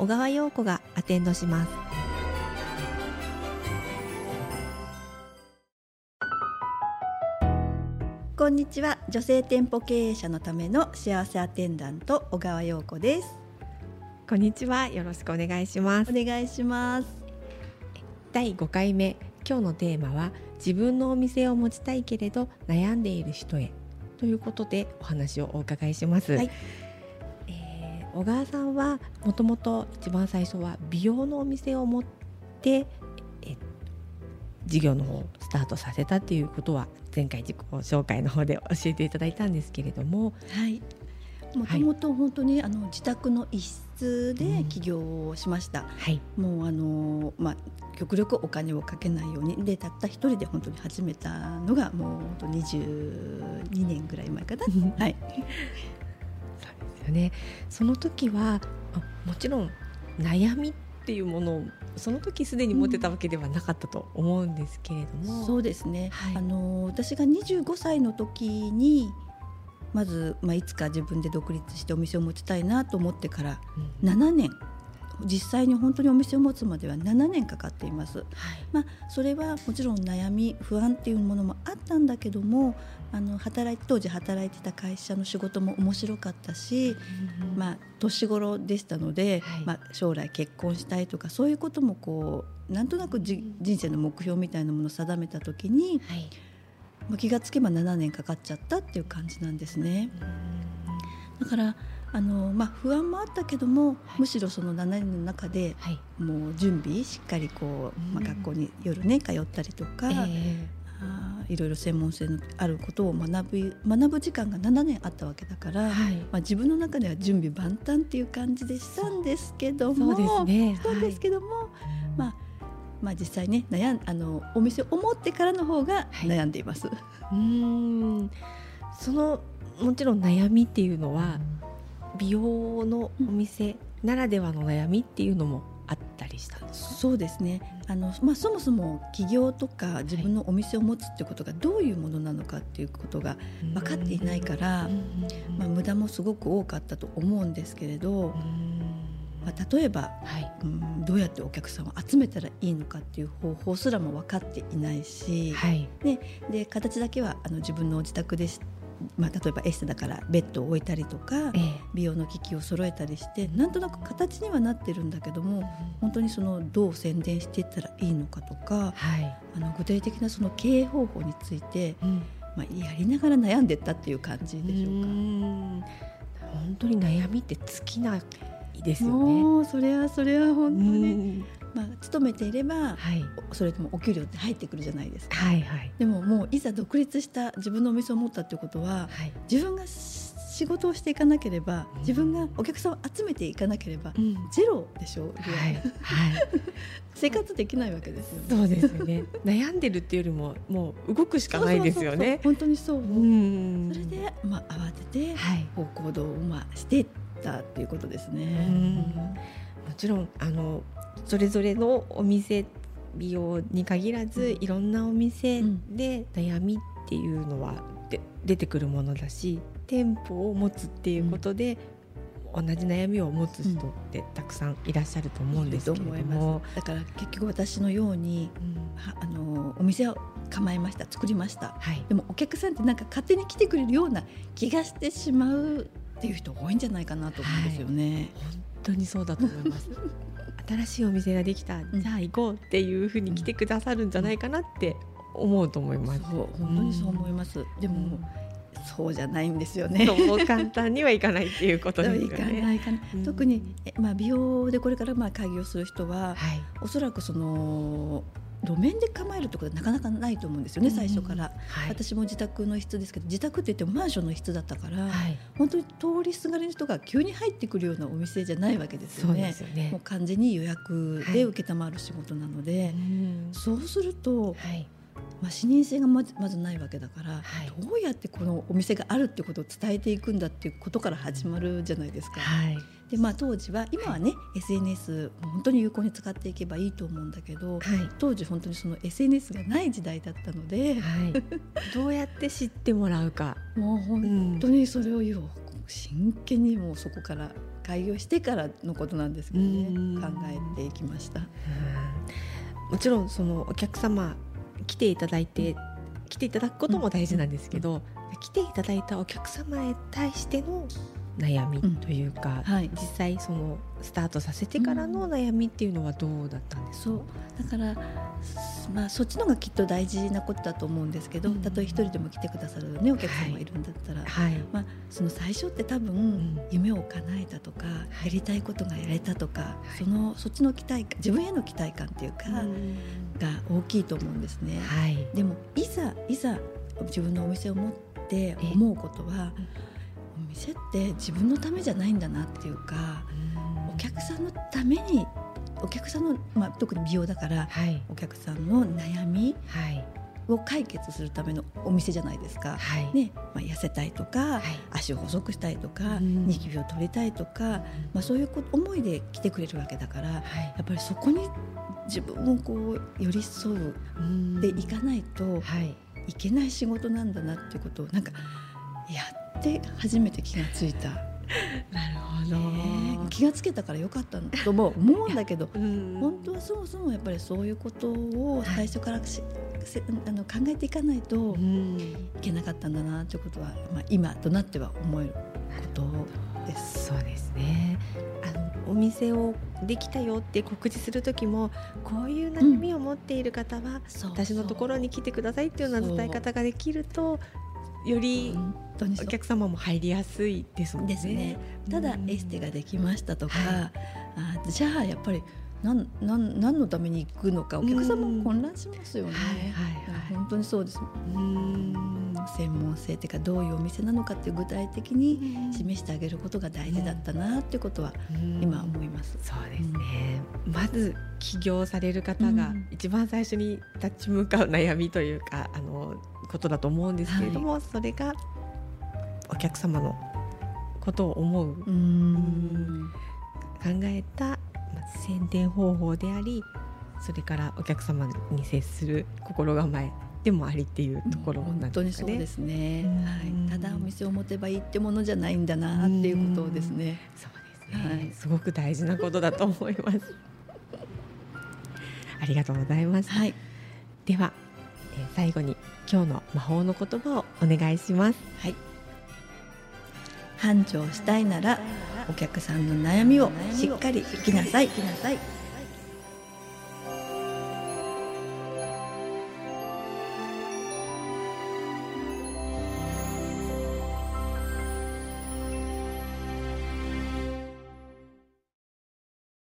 小川陽子がアテンドします。こんにちは。女性店舗経営者のための幸せアテンダント小川陽子です。こんにちは。よろしくお願いします。お願いします。第5回目。今日のテーマは自分のお店を持ちたいけれど悩んでいる人へ。ということでお話をお伺いします、はい。えー小川さんはもともと一番最初は美容のお店を持ってえ事業の方をスタートさせたっていうことは前回自己紹介の方で教えていただいたんですけれども。はい。もともと本当にあの自宅の一室で起業をしました、はい。もうあのまあ極力お金をかけないようにでたった一人で本当に始めたのがもう本当22年ぐらい前かな。はいね。その時はあもちろん悩みっていうものをその時すでに持ってたわけではなかったと思うんですけれども、そうですね、はい。あの私が25歳の時にまず、まあ、いつか自分で独立してお店を持ちたいなと思ってからうん。7年実際に本当にお店を持つまでは7年かかっています。はい。まあ、それはもちろん悩み不安っていうものもあったんだけどもあの働い当時働いてた会社の仕事も面白かったし、まあ、年頃でしたので、はい。まあ、将来結婚したいとかそういうこともこうなんとなくじ人生の目標みたいなものを定めた時に、はい。まあ、気がつけば7年かかっちゃったっていう感じなんですね。だからあの、まあ、不安もあったけども、むしろその7年の中ではい。もう準備しっかりこう、まあ、うん学校に夜ね通ったりとか、えあーいろいろ専門性のあることを学ぶ学ぶ時間が7年あったわけだから、ーはい。まあ、自分の中では準備万端っていう感じでしたんですけどもそうですね。したんですけども、まあまあ、実際ね悩んあのお店を持ってからの方がはい。悩んでいます。うーん。そのもちろん悩みっていうのは美容のお店ならではの悩みっていうのもあったりしたんですそうですね。あの、まあ、そもそも起業とか自分のお店を持つってことがどういうものなのかっていうことが分かっていないから、まあ、無駄もすごく多かったと思うんですけれど、まあ、例えば、はい。うん、どうやってお客さんを集めたらいいのかっていう方法すらも分かっていないし、はい。で形だけはあの自分の自宅でし、まあ、例えばエステだからベッドを置いたりとかええ。美容の機器を揃えたりしてなんとなく形にはなってるんだけども本当にそのどう宣伝していったらいいのかとかはい。あの具体的なその経営方法について、うん。まあ、やりながら悩んでったっていう感じでしょうか。ん。本当に悩みって尽きないですよね。もうそれはそれは本当に、うんまあ、勤めていればはいそれともお給料って入ってくるじゃないですか。はいはいでももういざ独立した自分のお店を持ったってことははい。自分がし仕事をしていかなければうん自分がお客さんを集めていかなければうんゼロでしょう、はいはい。生活できないわけですよね。そうですよね。悩んでるっていうよりももう動くしかないですよね。本当にそう、うんそれで、まあ、慌ててはい。こう行動を、まあ、していったっていうことですうんね。もちろんあのそれぞれのお店美容に限らずいろんなお店で悩みっていうのはで出てくるものだし店舗を持つっていうことで、同じ悩みを持つ人ってたくさんいらっしゃると思うんですけれども思い。だから結局私のようにうんはあのお店を構えました作りましたはいでもお客さんってなんか勝手に来てくれるような気がしてしまうっていう人多いんじゃないかなと思うんですよね。本当にそうだと思います。新しいお店ができた、んじゃあ行こうっていうふうに来てくださるんじゃないかなって思うと思います。そう本当にそう思います。でも、うんそうじゃないんですよね。そう簡単にはいかないっていうことですよね。ないかな、うん特にえまあ美容でこれからまあ開業する人ははい。おそらくその路面で構えるってことはなかなかないと思うんですよね、最初から、はい、私も自宅の室ですけど自宅って言ってもマンションの室だったから、はい、本当に通りすがりの人が急に入ってくるようなお店じゃないわけですよそうね。ですよね。もう完全に予約で受けたまる仕事なので、うん。そうすると、はいまあ、視認性がまずまずないわけだから、はい。どうやってこのお店があるってことを伝えていくんだっていうことから始まるじゃないですか。はい。でまあ、当時は今はね、SNS 本当に有効に使っていけばいいと思うんだけど、はい。当時本当にその SNS がない時代だったので、はい、どうやって知ってもらうか、もう本当にそれをよ真剣にもうそこから開業してからのことなんですけどねうん考えていきました。もちろんそのお客様来ていただいて来ていただくことも大事なんですけど、来ていただいたお客様へ対しての悩みうん。というか、はい。実際そのスタートさせてからの悩みっていうのはどうだったんですか、そう。だから、すまあ、そっちのがきっと大事なことだと思うんですけど、うん。たとえ一人でも来てくださる、ね、お客様がい。るんだったら、はい、まあ、その最初って多分、ん。夢を叶えたとか、やりたいことがやれたとか、そのそっちの期待感自分への期待感っていうか、が大きいと思うんですね。はい。でもいざいざ自分のお店を持って思うことは、お店って自分のためじゃないんだなっていうかお客さんのためにお客さんの、まあ、特に美容だからはい。お客さんの悩みはい。を解決するためのお店じゃないですか。はい。ねまあ、痩せたいとか、はい。足を細くしたいとか、うん。ニキビを取りたいとか、まあ、そういう思いで来てくれるわけだからやはい。っぱりそこに自分をこう寄り添う。うん。でいかないとはい。いけない仕事なんだなっていうことをなんかやって初めて気がついた、なるほど、ね気がつけたからよかったとも思うんだけどうん。本当はそもそもやっぱりそういうことを最初からし、せあの考えていかないとういんけなかったんだなということは、まあ、今となっては思えることです。そうですねお店をできたよって告知する時もこういう悩みを持っている方は、私のところに来てくださいっていうような伝え方ができるとよりお客様も入りやすいですもんね。ただうん。エステができましたとか、はあじゃあやっぱりなんなん何のために行くのかお客様も混乱しますよね。はいはいはい。本当にそうです。うん。専門性っていうかどういうお店なのかっていう具体的に示してあげることが大事だったなっていうことはうん。今思います。そうですね、まず起業される方がうん。一番最初に立ち向かう悩みというかあのことだと思うんですけれども、それがお客様のことを思う。うーん。考えた宣伝方法でありそれからお客様に接する心構えでもありっていうところなん本当にですかね。そうですね、うんはい、ただお店を持てばいいってものじゃないんだなっていうことをですね、そうですね、はいすごく大事なことだと思います。ありがとうございます。はい、では、えー最後に今日の魔法の言葉をお願いします。はい、繁盛したいならお客さんの悩みをしっかり聞きなさい。